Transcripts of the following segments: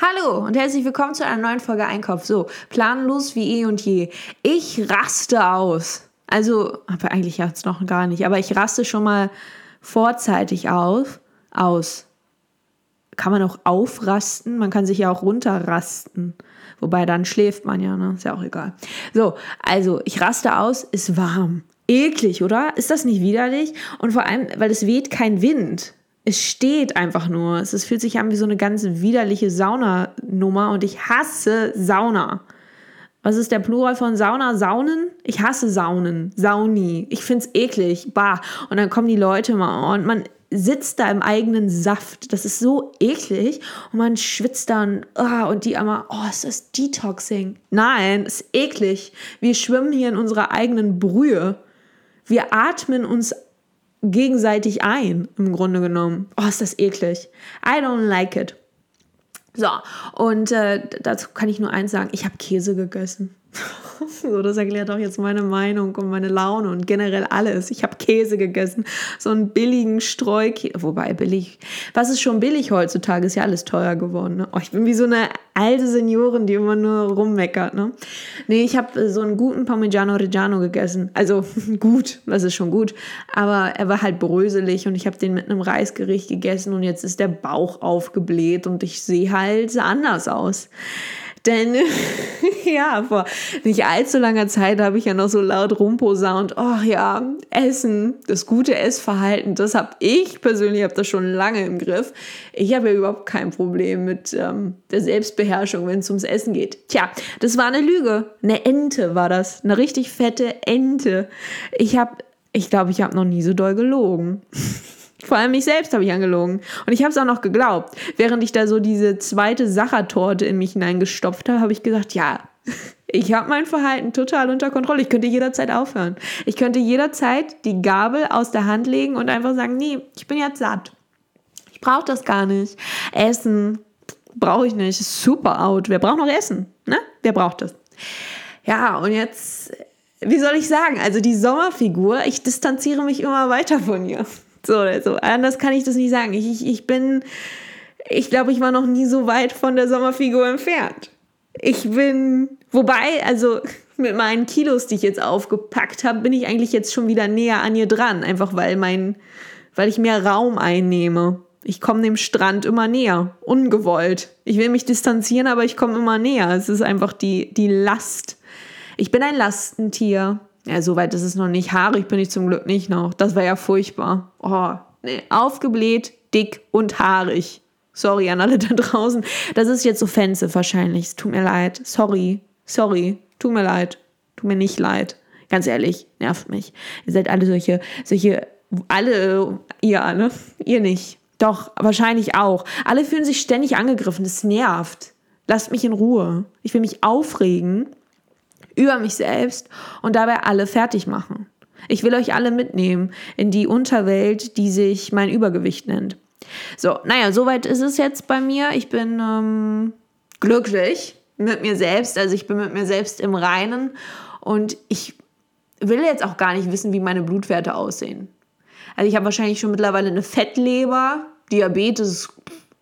Hallo und herzlich willkommen zu einer neuen Folge Einkauf. So, planlos wie eh und je. Ich raste aus. Also, aber eigentlich jetzt noch gar nicht, aber ich raste schon mal vorzeitig auf, aus. Kann man auch aufrasten? Man kann sich ja auch runterrasten. Wobei dann schläft man ja, ne? Ist ja auch egal. So, also ich raste aus, ist warm. Eklig, oder? Ist das nicht widerlich? Und vor allem, weil es weht kein Wind es steht einfach nur. Es, es fühlt sich an wie so eine ganz widerliche Saunanummer und ich hasse Sauna. Was ist der Plural von Sauna? Saunen? Ich hasse Saunen. Sauni. Ich find's eklig. Bah. Und dann kommen die Leute mal und man sitzt da im eigenen Saft. Das ist so eklig. Und man schwitzt dann. Oh, und die einmal, oh, ist das Detoxing? Nein, ist eklig. Wir schwimmen hier in unserer eigenen Brühe. Wir atmen uns gegenseitig ein, im Grunde genommen. Oh, ist das eklig. I don't like it. So, und äh, dazu kann ich nur eins sagen, ich habe Käse gegessen. so, das erklärt auch jetzt meine Meinung und meine Laune und generell alles. Ich habe Käse gegessen, so einen billigen Streukäse, wobei billig, was ist schon billig heutzutage, ist ja alles teuer geworden. Ne? Oh, ich bin wie so eine alte Seniorin, die immer nur rummeckert. Ne? Nee, ich habe so einen guten Parmigiano Reggiano gegessen. Also gut, das ist schon gut, aber er war halt bröselig und ich habe den mit einem Reisgericht gegessen und jetzt ist der Bauch aufgebläht und ich sehe halt anders aus. Denn ja, vor nicht allzu langer Zeit habe ich ja noch so laut rumposaunt, oh ja, Essen, das gute Essverhalten, das habe ich persönlich, habe das schon lange im Griff. Ich habe ja überhaupt kein Problem mit ähm, der Selbstbeherrschung, wenn es ums Essen geht. Tja, das war eine Lüge. Eine Ente war das. Eine richtig fette Ente. Ich habe, ich glaube, ich habe noch nie so doll gelogen. Vor allem mich selbst habe ich angelogen. Und ich habe es auch noch geglaubt. Während ich da so diese zweite Sachertorte in mich hineingestopft habe, habe ich gesagt, ja, ich habe mein Verhalten total unter Kontrolle. Ich könnte jederzeit aufhören. Ich könnte jederzeit die Gabel aus der Hand legen und einfach sagen, nee, ich bin jetzt satt. Ich brauche das gar nicht. Essen brauche ich nicht. Super out. Wer braucht noch Essen? Ne? Wer braucht das? Ja, und jetzt, wie soll ich sagen? Also die Sommerfigur, ich distanziere mich immer weiter von ihr. So oder so. Anders kann ich das nicht sagen. Ich, ich, ich bin, ich glaube, ich war noch nie so weit von der Sommerfigur entfernt. Ich bin, wobei, also mit meinen Kilos, die ich jetzt aufgepackt habe, bin ich eigentlich jetzt schon wieder näher an ihr dran. Einfach weil mein, weil ich mehr Raum einnehme. Ich komme dem Strand immer näher, ungewollt. Ich will mich distanzieren, aber ich komme immer näher. Es ist einfach die, die Last. Ich bin ein Lastentier. Ja, so weit ist es noch nicht. Haarig bin ich zum Glück nicht noch. Das war ja furchtbar. Oh, nee. Aufgebläht, dick und haarig. Sorry an alle da draußen. Das ist jetzt offensive wahrscheinlich. Es tut mir leid. Sorry. Sorry. Tut mir leid. Tut mir nicht leid. Ganz ehrlich, nervt mich. Ihr seid alle solche, solche, alle, ihr alle, ihr nicht. Doch, wahrscheinlich auch. Alle fühlen sich ständig angegriffen. Das nervt. Lasst mich in Ruhe. Ich will mich aufregen über mich selbst und dabei alle fertig machen. Ich will euch alle mitnehmen in die Unterwelt, die sich mein Übergewicht nennt. So, naja, soweit ist es jetzt bei mir. Ich bin ähm, glücklich mit mir selbst, also ich bin mit mir selbst im Reinen und ich will jetzt auch gar nicht wissen, wie meine Blutwerte aussehen. Also ich habe wahrscheinlich schon mittlerweile eine Fettleber, Diabetes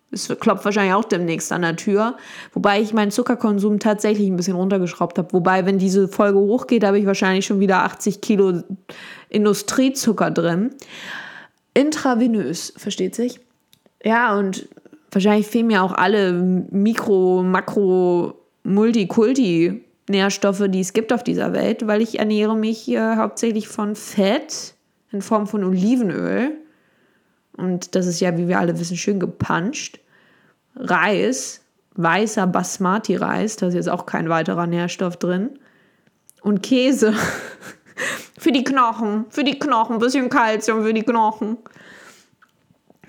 es klopft wahrscheinlich auch demnächst an der Tür. Wobei ich meinen Zuckerkonsum tatsächlich ein bisschen runtergeschraubt habe. Wobei, wenn diese Folge hochgeht, habe ich wahrscheinlich schon wieder 80 Kilo Industriezucker drin. Intravenös, versteht sich? Ja, und wahrscheinlich fehlen mir auch alle Mikro-, Makro-, Multikulti- Nährstoffe, die es gibt auf dieser Welt, weil ich ernähre mich äh, hauptsächlich von Fett in Form von Olivenöl und das ist ja, wie wir alle wissen, schön gepanscht. Reis, weißer Basmati-Reis, da ist jetzt auch kein weiterer Nährstoff drin. Und Käse. für die Knochen, für die Knochen, ein bisschen Kalzium für die Knochen.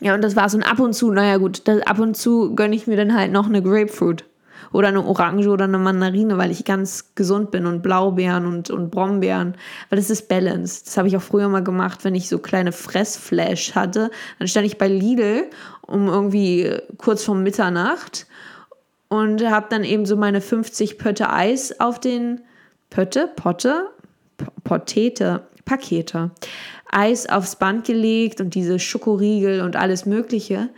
Ja, und das war's. Und ab und zu, naja gut, das, ab und zu gönne ich mir dann halt noch eine Grapefruit oder eine Orange oder eine Mandarine, weil ich ganz gesund bin und Blaubeeren und, und Brombeeren, weil das ist Balance. Das habe ich auch früher mal gemacht, wenn ich so kleine Fressflash hatte. Dann stand ich bei Lidl um irgendwie kurz vor Mitternacht und habe dann eben so meine 50 Pötte Eis auf den Pötte, Potte, Potete, Pakete, Eis aufs Band gelegt und diese Schokoriegel und alles Mögliche.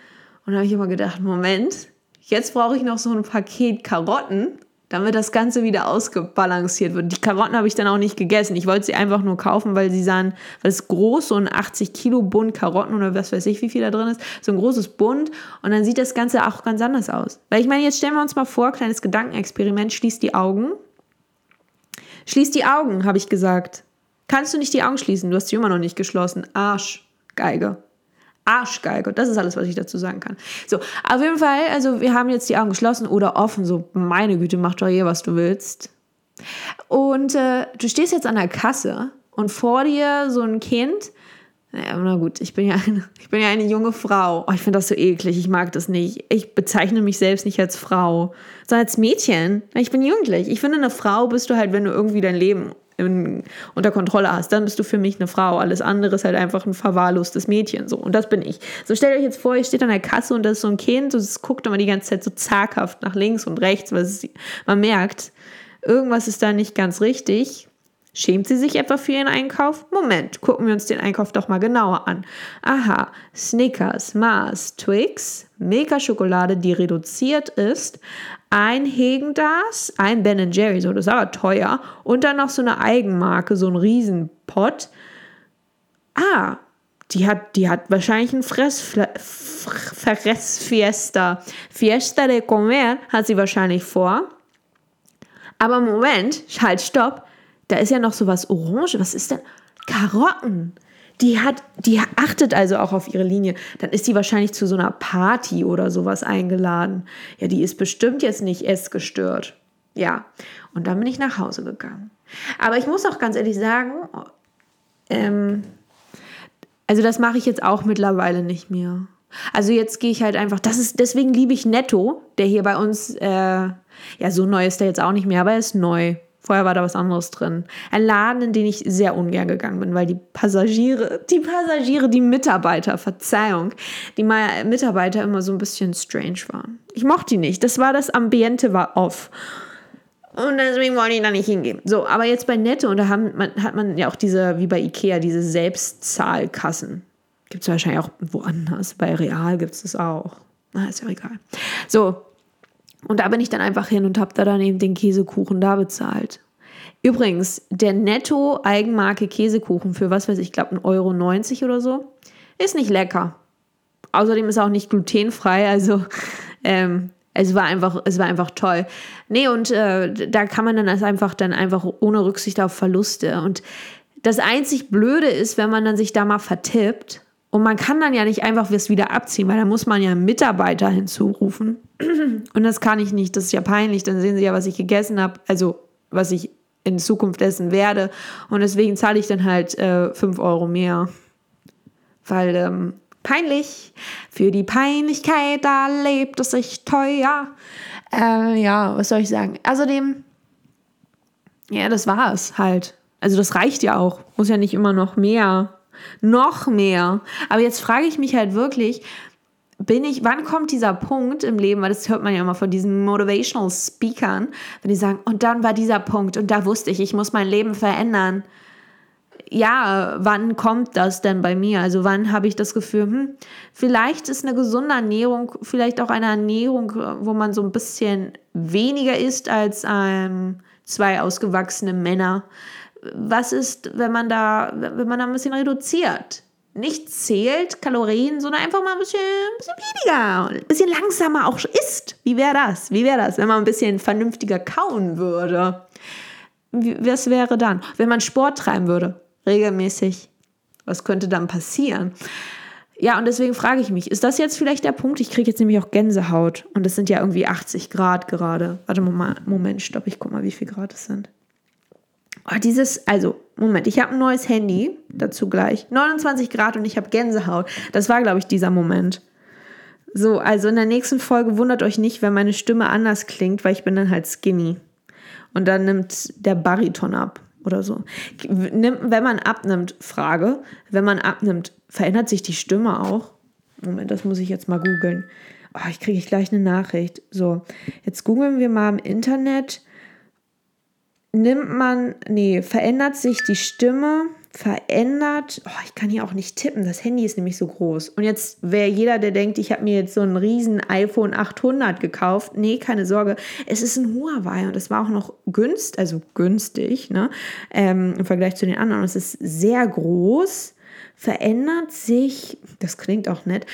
Und da habe ich immer gedacht, Moment, jetzt brauche ich noch so ein Paket Karotten, damit das Ganze wieder ausgebalanciert wird. Die Karotten habe ich dann auch nicht gegessen. Ich wollte sie einfach nur kaufen, weil sie sahen, weil es groß, so ein 80 Kilo Bund Karotten oder was weiß ich, wie viel da drin ist, so ein großes Bund und dann sieht das Ganze auch ganz anders aus. Weil ich meine, jetzt stellen wir uns mal vor, kleines Gedankenexperiment, schließ die Augen. Schließ die Augen, habe ich gesagt. Kannst du nicht die Augen schließen? Du hast sie immer noch nicht geschlossen. Arsch, Geige. Arschgeige. Das ist alles, was ich dazu sagen kann. So, auf jeden Fall, also wir haben jetzt die Augen geschlossen oder offen. So, meine Güte, mach doch hier, was du willst. Und äh, du stehst jetzt an der Kasse und vor dir so ein Kind. Naja, na gut, ich bin ja eine, ich bin ja eine junge Frau. Oh, ich finde das so eklig. Ich mag das nicht. Ich bezeichne mich selbst nicht als Frau, sondern als Mädchen. Ich bin jugendlich. Ich finde, eine Frau bist du halt, wenn du irgendwie dein Leben unter Kontrolle hast, dann bist du für mich eine Frau. Alles andere ist halt einfach ein verwahrlostes Mädchen. So. Und das bin ich. So stellt euch jetzt vor, ihr steht an der Kasse und da ist so ein Kind und es guckt immer die ganze Zeit so zaghaft nach links und rechts, weil man merkt, irgendwas ist da nicht ganz richtig. Schämt sie sich etwa für ihren Einkauf? Moment, gucken wir uns den Einkauf doch mal genauer an. Aha, Snickers, Mars, Twix, Milka-Schokolade, die reduziert ist, ein Häagen-Dazs, ein Ben Jerry, so das ist aber teuer, und dann noch so eine Eigenmarke, so ein Riesenpott. Ah, die hat, die hat wahrscheinlich ein Fressfiesta. Fiesta de comer hat sie wahrscheinlich vor. Aber Moment, halt, stopp. Da ist ja noch so was Orange. Was ist denn? Karotten. Die hat, die achtet also auch auf ihre Linie. Dann ist sie wahrscheinlich zu so einer Party oder sowas eingeladen. Ja, die ist bestimmt jetzt nicht essgestört. Ja. Und dann bin ich nach Hause gegangen. Aber ich muss auch ganz ehrlich sagen, ähm, also das mache ich jetzt auch mittlerweile nicht mehr. Also jetzt gehe ich halt einfach, das ist, deswegen liebe ich Netto, der hier bei uns, äh, ja, so neu ist der jetzt auch nicht mehr, aber er ist neu. Vorher war da was anderes drin. Ein Laden, in den ich sehr ungern gegangen bin, weil die Passagiere, die Passagiere, die Mitarbeiter, Verzeihung, die Mitarbeiter immer so ein bisschen strange waren. Ich mochte die nicht. Das war das Ambiente war off. Und deswegen wollte ich da nicht hingehen. So, aber jetzt bei Netto, und da haben, man, hat man ja auch diese, wie bei Ikea, diese Selbstzahlkassen. Gibt es wahrscheinlich auch woanders. Bei Real gibt es das auch. Na, ist ja egal. So, und da bin ich dann einfach hin und habe da dann eben den Käsekuchen da bezahlt. Übrigens, der Netto-Eigenmarke Käsekuchen für was weiß ich, glaube 1,90 Euro oder so, ist nicht lecker. Außerdem ist er auch nicht glutenfrei, also ähm, es war einfach, es war einfach toll. Nee, und äh, da kann man dann das einfach dann einfach ohne Rücksicht auf Verluste. Und das einzig Blöde ist, wenn man dann sich da mal vertippt und man kann dann ja nicht einfach was wieder abziehen, weil da muss man ja einen Mitarbeiter hinzurufen. Und das kann ich nicht. Das ist ja peinlich. Dann sehen sie ja, was ich gegessen habe. Also, was ich in Zukunft essen werde. Und deswegen zahle ich dann halt äh, 5 Euro mehr. Weil, ähm, peinlich. Für die Peinlichkeit, da lebt es sich teuer. Äh, ja, was soll ich sagen? Außerdem, ja, das war es halt. Also, das reicht ja auch. Muss ja nicht immer noch mehr noch mehr. Aber jetzt frage ich mich halt wirklich, bin ich, wann kommt dieser Punkt im Leben, weil das hört man ja immer von diesen Motivational Speakern, wenn die sagen, und dann war dieser Punkt und da wusste ich, ich muss mein Leben verändern. Ja, wann kommt das denn bei mir? Also wann habe ich das Gefühl, hm, vielleicht ist eine gesunde Ernährung, vielleicht auch eine Ernährung, wo man so ein bisschen weniger isst als ähm, zwei ausgewachsene Männer was ist, wenn man da, wenn man da ein bisschen reduziert? Nicht zählt Kalorien, sondern einfach mal ein bisschen, ein bisschen weniger, ein bisschen langsamer auch isst. Wie wäre das? Wie wäre das, wenn man ein bisschen vernünftiger kauen würde? Wie, was wäre dann? Wenn man Sport treiben würde, regelmäßig, was könnte dann passieren? Ja, und deswegen frage ich mich, ist das jetzt vielleicht der Punkt? Ich kriege jetzt nämlich auch Gänsehaut und es sind ja irgendwie 80 Grad gerade. Warte mal, Moment, stopp, ich guck mal, wie viel Grad es sind. Oh, dieses, also, Moment, ich habe ein neues Handy, dazu gleich. 29 Grad und ich habe Gänsehaut. Das war, glaube ich, dieser Moment. So, also in der nächsten Folge wundert euch nicht, wenn meine Stimme anders klingt, weil ich bin dann halt skinny. Und dann nimmt der Bariton ab oder so. Wenn man abnimmt, Frage, wenn man abnimmt, verändert sich die Stimme auch? Moment, das muss ich jetzt mal googeln. Oh, ich kriege gleich eine Nachricht. So, jetzt googeln wir mal im Internet nimmt man, nee, verändert sich die Stimme verändert, oh, ich kann hier auch nicht tippen, das Handy ist nämlich so groß. Und jetzt wäre jeder, der denkt, ich habe mir jetzt so ein riesen iPhone 800 gekauft, nee, keine Sorge, es ist ein Huawei und es war auch noch günstig, also günstig, ne, ähm, im Vergleich zu den anderen. Es ist sehr groß, verändert sich, das klingt auch nett,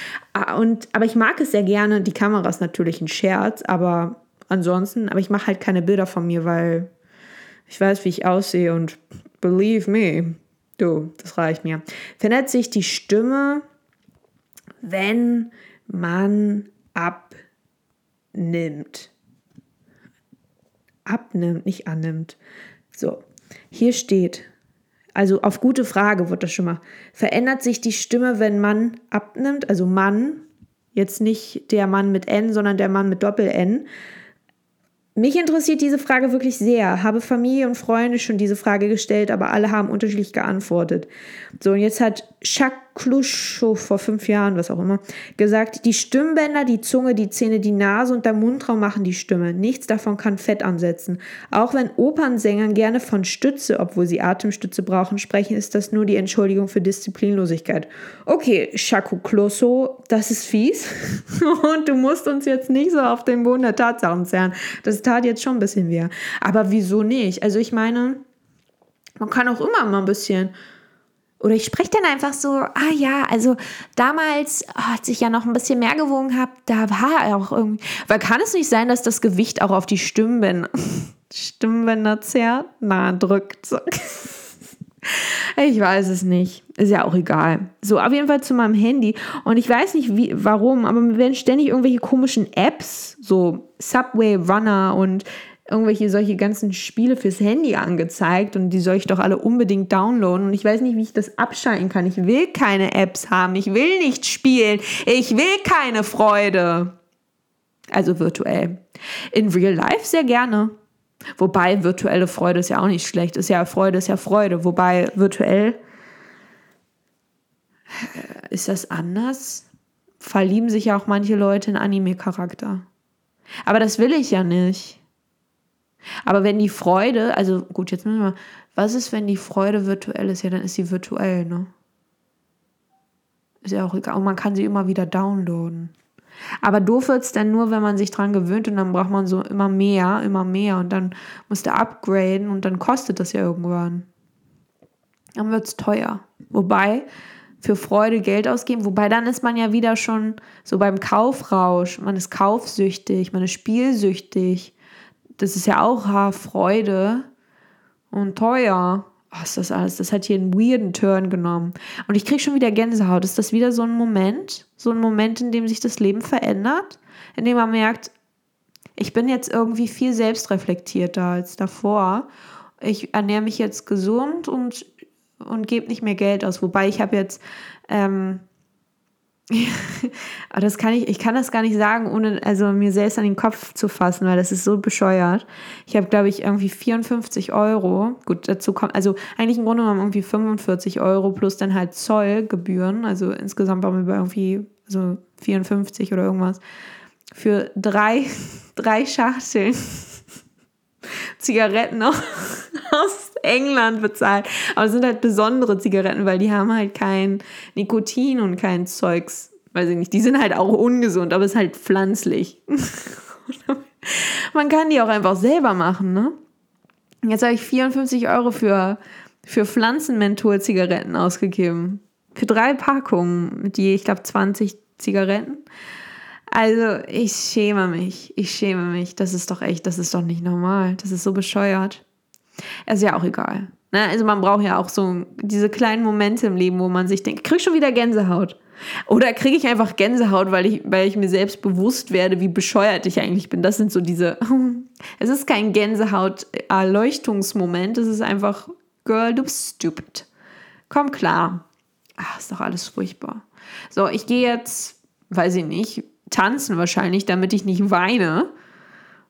und, aber ich mag es sehr gerne, die Kamera ist natürlich ein Scherz, aber ansonsten, aber ich mache halt keine Bilder von mir, weil ich weiß, wie ich aussehe und believe me, Du, das reicht mir. Verändert sich die Stimme, wenn man abnimmt. Abnimmt, nicht annimmt. So, hier steht, also auf gute Frage wird das schon mal. Verändert sich die Stimme, wenn man abnimmt? Also Mann, jetzt nicht der Mann mit N, sondern der Mann mit Doppel-N. Mich interessiert diese Frage wirklich sehr. Habe Familie und Freunde schon diese Frage gestellt, aber alle haben unterschiedlich geantwortet. So, und jetzt hat Jacques Kluschhow vor fünf Jahren, was auch immer, gesagt, die Stimmbänder, die Zunge, die Zähne, die Nase und der Mundraum machen die Stimme. Nichts davon kann Fett ansetzen. Auch wenn Opernsängern gerne von Stütze, obwohl sie Atemstütze brauchen, sprechen, ist das nur die Entschuldigung für Disziplinlosigkeit. Okay, Chaco Closso, das ist fies. und du musst uns jetzt nicht so auf den Boden der Tatsachen zerren. Das tat jetzt schon ein bisschen weh. Aber wieso nicht? Also ich meine, man kann auch immer mal ein bisschen oder ich spreche dann einfach so, ah ja, also damals, oh, als ich ja noch ein bisschen mehr gewogen habe, da war er auch irgendwie. Weil kann es nicht sein, dass das Gewicht auch auf die Stimmbänder, Stimmbänder zerrt? Na, drückt. Ich weiß es nicht. Ist ja auch egal. So, auf jeden Fall zu meinem Handy. Und ich weiß nicht, wie, warum, aber mir werden ständig irgendwelche komischen Apps, so Subway Runner und irgendwelche solche ganzen Spiele fürs Handy angezeigt und die soll ich doch alle unbedingt downloaden und ich weiß nicht, wie ich das abschalten kann. Ich will keine Apps haben, ich will nicht spielen, ich will keine Freude. Also virtuell. In real life sehr gerne. Wobei virtuelle Freude ist ja auch nicht schlecht. Ist ja Freude, ist ja Freude. Wobei virtuell äh, ist das anders. Verlieben sich ja auch manche Leute in Anime-Charakter. Aber das will ich ja nicht. Aber wenn die Freude, also gut, jetzt müssen wir mal, was ist, wenn die Freude virtuell ist? Ja, dann ist sie virtuell, ne? Ist ja auch egal. Und man kann sie immer wieder downloaden. Aber doof wird es dann nur, wenn man sich dran gewöhnt und dann braucht man so immer mehr, immer mehr und dann muss der upgraden und dann kostet das ja irgendwann. Dann wird es teuer. Wobei, für Freude Geld ausgeben, wobei dann ist man ja wieder schon so beim Kaufrausch. Man ist kaufsüchtig, man ist spielsüchtig das ist ja auch Haarfreude und teuer. Was ist das alles? Das hat hier einen weirden Turn genommen. Und ich kriege schon wieder Gänsehaut. Ist das wieder so ein Moment? So ein Moment, in dem sich das Leben verändert? In dem man merkt, ich bin jetzt irgendwie viel selbstreflektierter als davor. Ich ernähre mich jetzt gesund und, und gebe nicht mehr Geld aus. Wobei ich habe jetzt ähm, Aber das kann ich, ich kann das gar nicht sagen, ohne also mir selbst an den Kopf zu fassen, weil das ist so bescheuert. Ich habe, glaube ich, irgendwie 54 Euro. Gut, dazu kommt, also eigentlich im Grunde genommen irgendwie 45 Euro plus dann halt Zollgebühren. Also insgesamt waren wir bei irgendwie so 54 oder irgendwas. Für drei, drei Schachteln Zigaretten aus England bezahlt. Aber es sind halt besondere Zigaretten, weil die haben halt kein Nikotin und kein Zeugs. Weiß ich nicht. Die sind halt auch ungesund, aber es ist halt pflanzlich. Man kann die auch einfach selber machen, ne? Jetzt habe ich 54 Euro für, für Pflanzenmenthol-Zigaretten ausgegeben. Für drei Packungen mit je, ich glaube, 20 Zigaretten. Also, ich schäme mich. Ich schäme mich. Das ist doch echt, das ist doch nicht normal. Das ist so bescheuert. Ist ja auch egal. Ne? Also man braucht ja auch so diese kleinen Momente im Leben, wo man sich denkt, krieg schon wieder Gänsehaut. Oder kriege ich einfach Gänsehaut, weil ich, weil ich mir selbst bewusst werde, wie bescheuert ich eigentlich bin. Das sind so diese. es ist kein Gänsehaut-Erleuchtungsmoment. Es ist einfach, Girl, du bist stupid. Komm klar. Ach, ist doch alles furchtbar. So, ich gehe jetzt, weiß ich nicht, tanzen wahrscheinlich, damit ich nicht weine.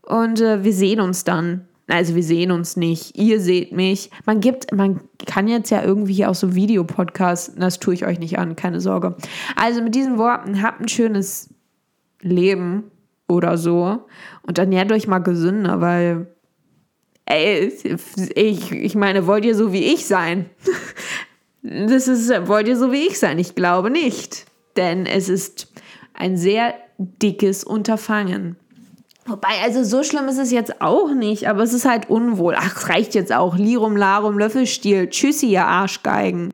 Und äh, wir sehen uns dann. Also wir sehen uns nicht, ihr seht mich. Man gibt, man kann jetzt ja irgendwie auch so Videopodcasts, das tue ich euch nicht an, keine Sorge. Also mit diesen Worten, habt ein schönes Leben oder so und ernährt euch mal gesünder, weil ey, ich, ich meine, wollt ihr so wie ich sein? das ist, wollt ihr so wie ich sein? Ich glaube nicht. Denn es ist ein sehr dickes Unterfangen. Wobei, also so schlimm ist es jetzt auch nicht, aber es ist halt unwohl. Ach, es reicht jetzt auch. Lirum, Larum, Löffelstiel. Tschüssi, ihr Arschgeigen.